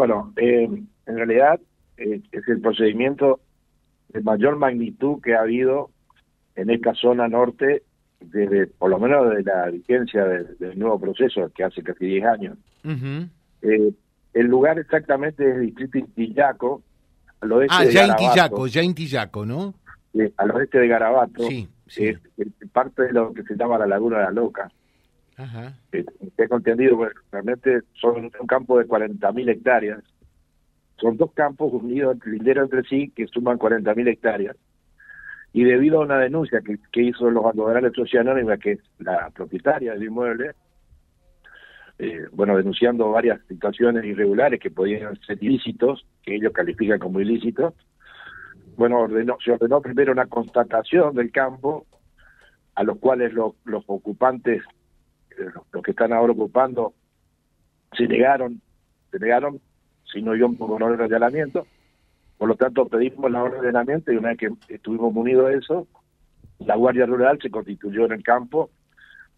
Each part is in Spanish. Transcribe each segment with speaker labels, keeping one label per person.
Speaker 1: Bueno, eh, en realidad eh, es el procedimiento de mayor magnitud que ha habido en esta zona norte desde, por lo menos desde la vigencia del, nuevo proceso que hace casi 10 años. eh, el lugar exactamente es el distrito Intillaco,
Speaker 2: al oeste ah, de ya Intillaco, ya Intillaco, ¿no?
Speaker 1: al oeste de Garabato. Sí, sí. Es, parte de lo que se llama la Laguna de la Loca. Ajá. Eh, tengo entendido, realmente son un campo de 40.000 hectáreas. Son dos campos unidos, linderos entre sí, que suman 40.000 hectáreas. Y debido a una denuncia que, hizo los Sociedad Anónima, que es la propietaria del inmueble, eh, bueno, denunciando varias situaciones irregulares que podían ser ilícitos, que ellos califican como ilícitos, bueno, ordenó, se ordenó primero una constatación del campo, a los cuales los ocupantes los que están ahora ocupando se negaron, se negaron, si no yo con orden de allanamiento. Por lo tanto, pedimos la orden de allanamiento y una vez que estuvimos munidos de eso, la Guardia Rural se constituyó en el campo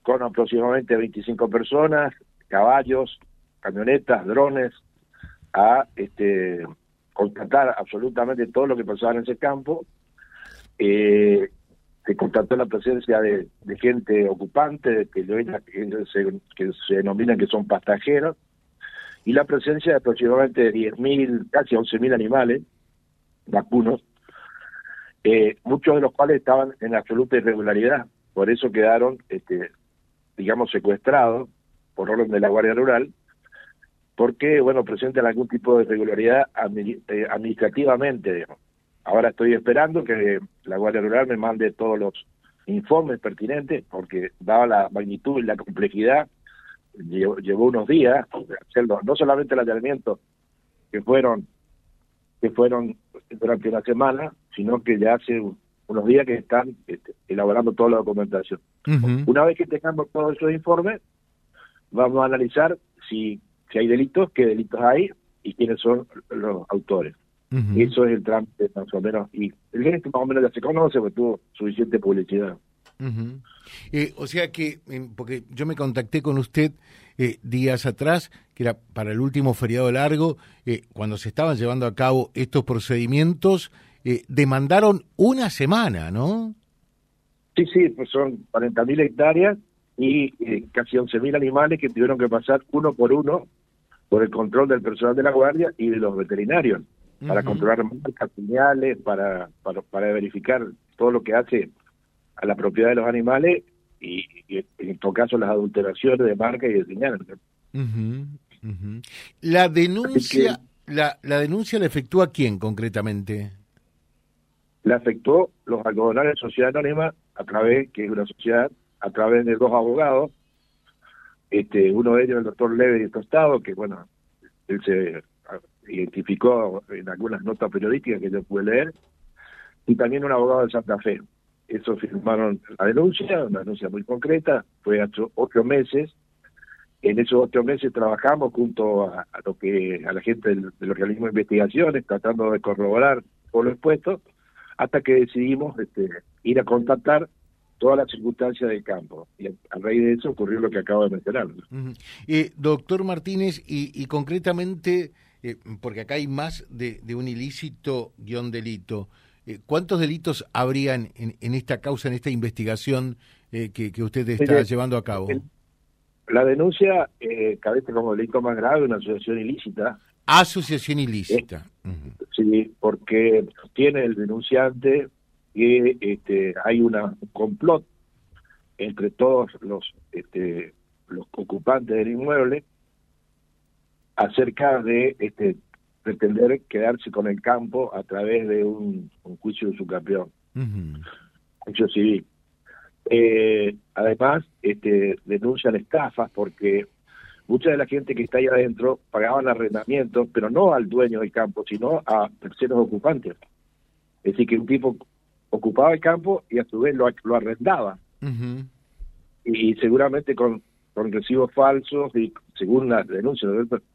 Speaker 1: con aproximadamente 25 personas, caballos, camionetas, drones, a este, constatar absolutamente todo lo que pasaba en ese campo. Eh, se constató la presencia de, gente ocupante, que, se, que se denominan que son pastajeros, y la presencia de aproximadamente 10.000, casi 11.000 animales vacunos, eh, muchos de los cuales estaban en absoluta irregularidad, por eso quedaron, este, digamos, secuestrados por orden de la Guardia Rural, porque, bueno, presentan algún tipo de irregularidad eh, administrativamente, digamos. Ahora estoy esperando que la Guardia Rural me mande todos los informes pertinentes, porque dada la magnitud y la complejidad, llevó, unos días hacerlo, no solamente el allanamiento, que fueron que fueron durante una semana, sino que ya hace unos días que están este, elaborando toda la documentación. Una vez que tengamos todos esos informes, vamos a analizar si, si hay delitos, qué delitos hay y quiénes son los autores. Eso es el trámite más o menos. Y el gerente más o menos ya se conoce porque tuvo suficiente publicidad.
Speaker 2: eh, o sea que, porque yo me contacté con usted eh, días atrás, que era para el último feriado largo, eh, cuando se estaban llevando a cabo estos procedimientos, eh, demandaron una semana, ¿no?
Speaker 1: Sí, sí, pues son 40.000 hectáreas y casi 11.000 animales que tuvieron que pasar uno por uno por el control del personal de la Guardia y de los veterinarios para controlar marcas, señales, para, para, para, verificar todo lo que hace a la propiedad de los animales y, en todo caso las adulteraciones de marca y de señales.
Speaker 2: La denuncia, la, la denuncia la efectúa quién concretamente?
Speaker 1: La efectuó los algodonales de Sociedad Anónima a través, que es una sociedad, a través de dos abogados, este, uno de ellos el doctor Leve de Tostado, que bueno, él se identificó en algunas notas periodísticas que yo pude leer, y también un abogado de Santa Fe. Eso firmaron la denuncia, una denuncia muy concreta, fue hace ocho meses. En esos ocho meses trabajamos junto a, lo que a la gente del, organismo de investigaciones, tratando de corroborar todo lo expuesto, hasta que decidimos este, ir a contactar todas las circunstancias del campo. Y a, raíz de eso ocurrió lo que acabo de mencionar.
Speaker 2: eh, doctor Martínez, y, y concretamente eh, porque acá hay más de, un ilícito guion delito. Eh, ¿Cuántos delitos habrían en, esta causa, en esta investigación eh, que, usted está llevando a cabo?
Speaker 1: La denuncia cabeza como delito más grave una asociación ilícita.
Speaker 2: Asociación ilícita.
Speaker 1: Sí, porque tiene el denunciante que este, hay una, un complot entre todos los, este, los ocupantes del inmueble acerca de este, pretender quedarse con el campo a través de un, juicio de su campeón, juicio civil. Eh, además, este, denuncian estafas porque mucha de la gente que está ahí adentro pagaban arrendamiento, pero no al dueño del campo, sino a terceros ocupantes. Es decir, que un tipo ocupaba el campo y a su vez lo, lo arrendaba. Y seguramente con con recibos falsos y según la denuncia,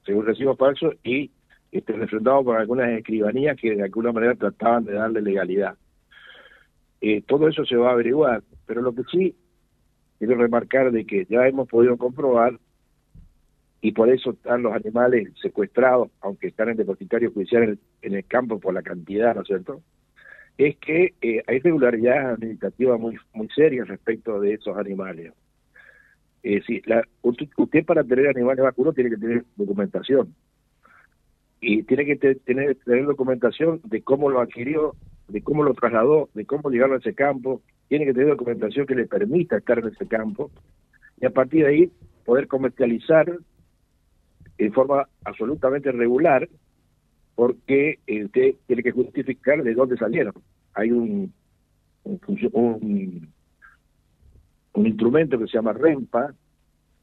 Speaker 1: según recibos falsos y este, refrendado por algunas escribanías que de alguna manera trataban de darle legalidad. Eh, todo eso se va a averiguar, pero lo que sí quiero remarcar de que ya hemos podido comprobar y por eso están los animales secuestrados, aunque están en depositario judicial en el, campo por la cantidad, ¿no es cierto? Es que eh, hay irregularidades administrativas muy, muy serias respecto de esos animales. Eh, sí, la, usted, para tener animales vacunos tiene que tener documentación. Y tiene que tener, tener documentación de cómo lo adquirió, de cómo lo trasladó, de cómo llegaron a ese campo. Tiene que tener documentación que le permita estar en ese campo. Y a partir de ahí poder comercializar en forma absolutamente regular, porque eh, usted tiene que justificar de dónde salieron. Hay un, un, instrumento que se llama REMPA,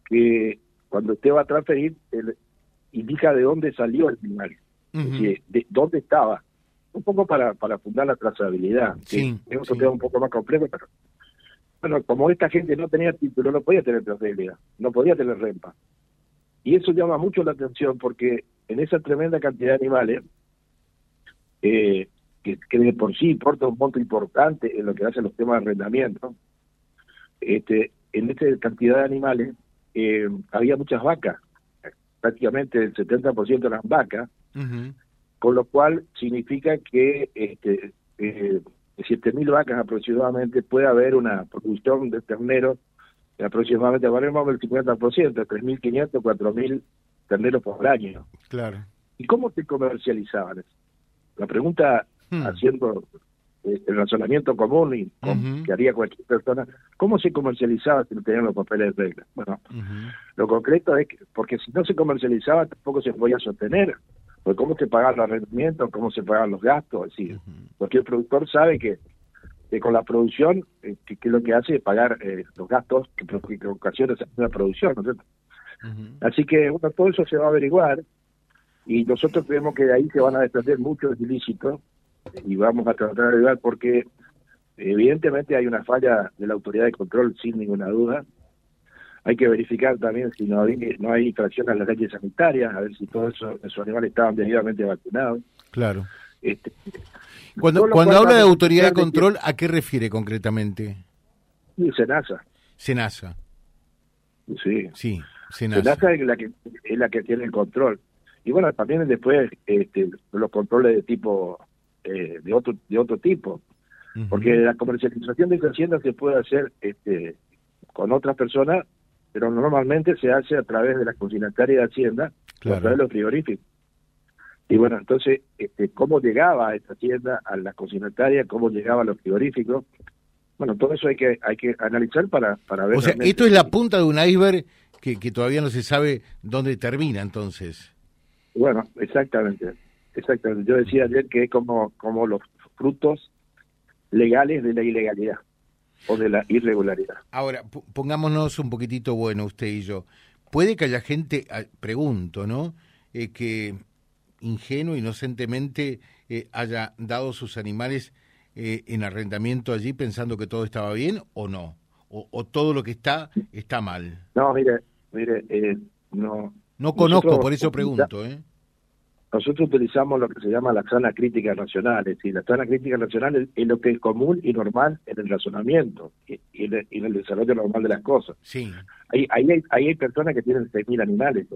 Speaker 1: que cuando usted va a transferir, indica de dónde salió el animal, de dónde estaba. Un poco para, para fundar la trazabilidad. Sí, Eso queda un poco más complejo, pero bueno, como esta gente no tenía título, no podía tener trazabilidad, no podía tener REMPA. Y eso llama mucho la atención porque en esa tremenda cantidad de animales, eh, que, de por sí importa un monto importante en lo que hacen los temas de arrendamiento, este, en esta cantidad de animales eh, había muchas vacas, prácticamente el 70% eran vacas, con lo cual significa que este, eh, 7.000 vacas aproximadamente puede haber una producción de terneros aproximadamente valemos el 50%, 3.500, 4.000 terneros por año.
Speaker 2: Claro.
Speaker 1: ¿Y cómo se comercializaban? La pregunta, hmm. haciendo el razonamiento común y que haría cualquier persona, ¿cómo se comercializaba si no tenían los papeles de regla? Bueno, lo concreto es que, porque si no se comercializaba tampoco se podía sostener, porque cómo se pagaban los rendimientos, cómo se pagaban los gastos, es decir, cualquier productor sabe que con la producción, eh, que, lo que hace es pagar eh, los gastos que, que ocasiona la producción, ¿no es cierto? Así que, bueno, todo eso se va a averiguar y nosotros creemos que de ahí se van a desprender muchos ilícitos y vamos a tratar de averiguar porque evidentemente hay una falla de la autoridad de control sin ninguna duda. Hay que verificar también si no hay, no hay infracción a las leyes sanitarias, a ver si todos esos, animales estaban debidamente vacunados.
Speaker 2: Claro. Este, cuando, cuando habla de autoridad de control, ¿a qué refiere concretamente?
Speaker 1: Senasa.
Speaker 2: Senasa.
Speaker 1: Sí.
Speaker 2: Sí,
Speaker 1: Senasa. Senasa es la que es la que tiene el control. Y bueno, también después este, los controles de tipo eh, de otro de otro tipo, porque la comercialización de hacienda se puede hacer este, con otras personas, pero normalmente se hace a través de la consignataria de Hacienda, a través de los frigoríficos. Y bueno, entonces, este, ¿cómo llegaba a esta tienda, a la cocinataria? ¿Cómo llegaba a los frigoríficos? Bueno, todo eso hay que hay que analizar para, para ver.
Speaker 2: O sea, esto es la punta de un iceberg que, que todavía no se sabe dónde termina, entonces.
Speaker 1: Bueno, exactamente. Exactamente. Yo decía ayer que es como, como los frutos legales de la ilegalidad o de la irregularidad.
Speaker 2: Ahora, pongámonos un poquitito bueno usted y yo. Puede que haya gente, ah, pregunto, ¿no? Eh, que ingenuo, inocentemente eh, haya dado sus animales eh, en arrendamiento allí pensando que todo estaba bien o no? O, todo lo que está está mal?
Speaker 1: No, mire, mire, eh, no.
Speaker 2: No conozco, por eso pregunto, ¿eh?
Speaker 1: Nosotros utilizamos lo que se llama la sana crítica racional, es decir, la sana crítica racional es, lo que es común y normal en el razonamiento y, en, el, desarrollo normal de las cosas.
Speaker 2: Sí.
Speaker 1: Ahí, ahí, hay, ahí hay personas que tienen 6.000 animales.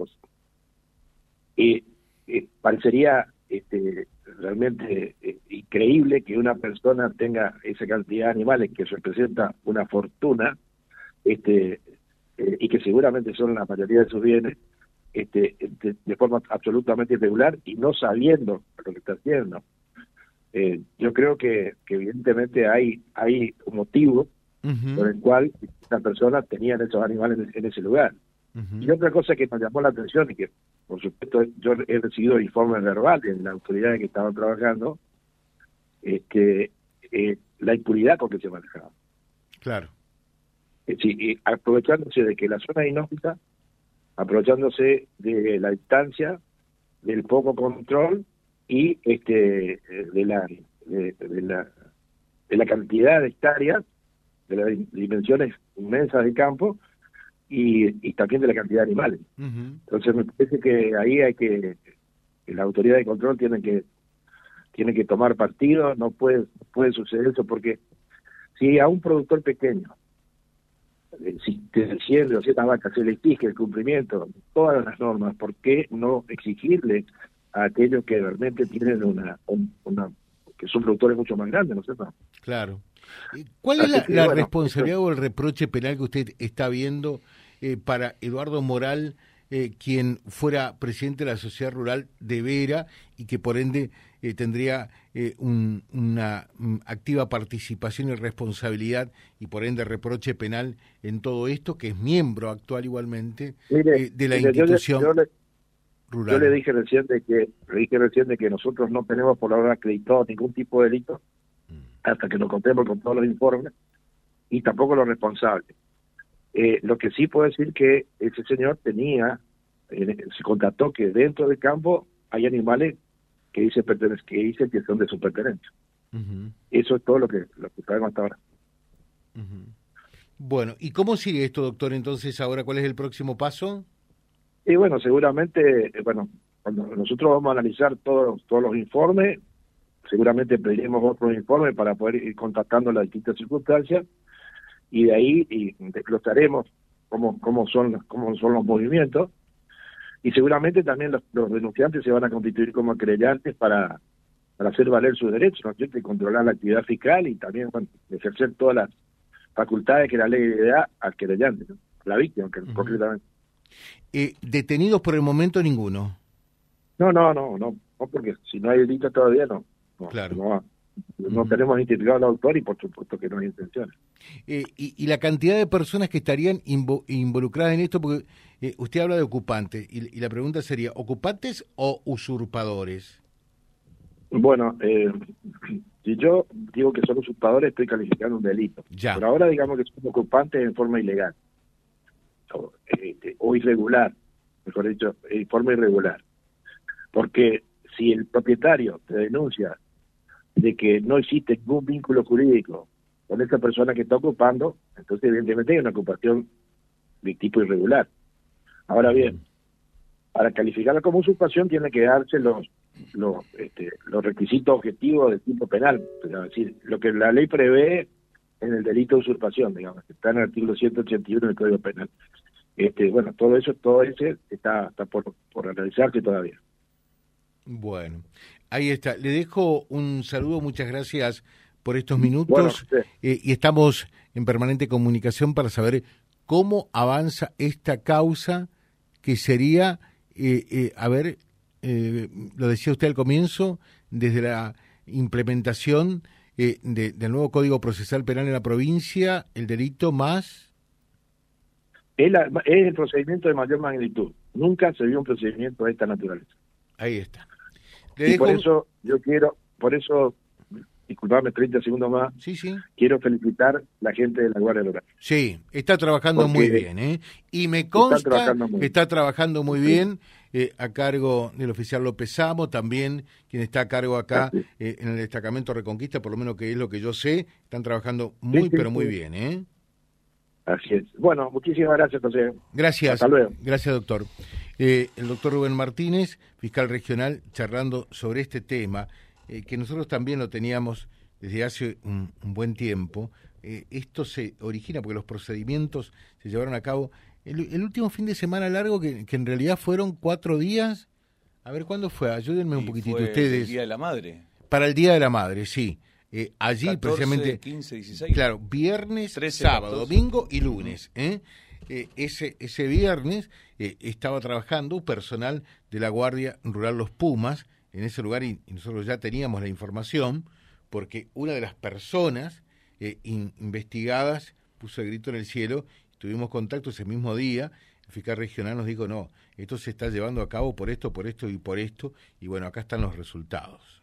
Speaker 1: Y eh, parecería este, realmente eh, increíble que una persona tenga esa cantidad de animales que representa una fortuna este, eh, y que seguramente son la mayoría de sus bienes este, de, forma absolutamente irregular y no sabiendo lo que está haciendo. yo creo que, evidentemente hay, hay un motivo por el cual esta persona tenía esos animales en ese lugar. Y otra cosa que nos llamó la atención y que, por supuesto, yo he recibido informes verbales de la autoridad que estaban trabajando, es que eh, la impunidad con que se manejaba.
Speaker 2: Claro.
Speaker 1: Es decir, aprovechándose de que la zona es inhóspita, aprovechándose de la distancia, del poco control y este de la de, la de la cantidad de hectáreas, de las dimensiones inmensas del campo, y, también de la cantidad de animales. Entonces me parece que ahí hay que, la autoridad de control tiene que tiene que tomar partido, no puede, puede suceder eso porque si a un productor pequeño si el cielo, ciertas vacas se le exige el cumplimiento, todas las normas, ¿por qué no exigirle a aquellos que realmente tienen una, una que son productores mucho más grandes, ¿no es cierto?
Speaker 2: Claro. ¿Cuál es la, responsabilidad o el reproche penal que usted está viendo eh, para Eduardo Moral, eh, quien fuera presidente de la sociedad rural de Vera y que por ende eh, tendría una mm, activa participación y responsabilidad y por ende reproche penal en todo esto, que es miembro actual igualmente de la institución rural?
Speaker 1: Yo le dije recién de que le dije recién de que nosotros no tenemos por ahora acreditado ningún tipo de delito hasta que nos contemos con todos los informes, y tampoco los responsables. Eh, lo que sí puedo decir que ese señor tenía, se contactó que dentro del campo hay animales que dice que dice que son de su pertenencia. Eso es todo lo que, lo que sabemos hasta ahora.
Speaker 2: Bueno, ¿y cómo sigue esto, doctor? Entonces, ahora, ¿cuál es el próximo paso?
Speaker 1: Y bueno, seguramente, eh, bueno, cuando nosotros vamos a analizar todos, todos los informes, seguramente pediremos otro informe para poder ir contactando las distintas circunstancias y de ahí y desglosaremos cómo, cómo, son, cómo son los movimientos y seguramente también los, denunciantes se van a constituir como acrellantes para, para hacer valer sus derechos, ¿no? y controlar la actividad fiscal y también ejercer todas las facultades que la ley le da al querellante, la víctima que, concretamente.
Speaker 2: Eh, ¿Detenidos por el momento ninguno?
Speaker 1: No, no, no, no, no, porque si no hay delito todavía no. No,
Speaker 2: claro.
Speaker 1: no, tenemos identificado al autor y por supuesto que no hay intenciones.
Speaker 2: Eh, y, la cantidad de personas que estarían involucradas en esto, porque eh, usted habla de ocupantes, y, la pregunta sería, ¿ocupantes o usurpadores?
Speaker 1: Bueno, eh, si yo digo que son usurpadores, estoy calificando un delito.
Speaker 2: Ya.
Speaker 1: Por ahora digamos que son ocupantes en forma ilegal o, este, o irregular, mejor dicho, en forma irregular. Porque si el propietario te denuncia de que no existe ningún vínculo jurídico con esa persona que está ocupando, entonces evidentemente hay una ocupación de tipo irregular. Ahora bien, para calificarla como usurpación tiene que darse los los, este, los requisitos objetivos de tipo penal, es decir, lo que la ley prevé en el delito de usurpación, digamos, que está en el artículo 181 del Código Penal. Este, bueno, todo eso, todo ese está, está por, por analizarse todavía.
Speaker 2: Bueno, ahí está. Le dejo un saludo, muchas gracias por estos minutos eh, y estamos en permanente comunicación para saber cómo avanza esta causa que sería, eh, eh, a ver, lo decía usted al comienzo, desde la implementación del nuevo Código Procesal Penal en la provincia, el delito más...
Speaker 1: Es, es el procedimiento de mayor magnitud. Nunca se vio un procedimiento de esta naturaleza.
Speaker 2: Ahí está
Speaker 1: y por eso yo quiero, por eso, disculpame 30 segundos más,
Speaker 2: sí, sí.
Speaker 1: quiero felicitar a la gente de la Guardia Rural.
Speaker 2: Sí, está trabajando muy bien, ¿eh? Y me consta que está trabajando muy bien. Eh, a cargo del oficial López Amo, también quien está a cargo acá eh, en el destacamento Reconquista, por lo menos que es lo que yo sé, están trabajando muy, pero muy bien, ¿eh?
Speaker 1: Así es. Bueno, muchísimas gracias, José.
Speaker 2: Gracias.
Speaker 1: Hasta luego.
Speaker 2: Gracias, doctor. Eh, el doctor Rubén Martínez, fiscal regional, charlando sobre este tema, eh, que nosotros también lo teníamos desde hace un, buen tiempo. Eh, esto se origina porque los procedimientos se llevaron a cabo el, último fin de semana largo, que, en realidad fueron cuatro días. A ver, ¿cuándo fue? Ayúdenme un poquitito ustedes.
Speaker 3: El Día de la Madre.
Speaker 2: Para el Día de la Madre, sí. Allí precisamente
Speaker 3: 15, 16.
Speaker 2: claro viernes sábado domingo y lunes ¿eh? Eh, ese, ese viernes eh, estaba trabajando personal de la Guardia Rural Los Pumas en ese lugar y, nosotros ya teníamos la información porque una de las personas eh, investigadas puso el grito en el cielo, tuvimos contacto ese mismo día, el fiscal regional nos dijo, no, esto se está llevando a cabo por esto, por esto y por esto, y bueno, acá están los resultados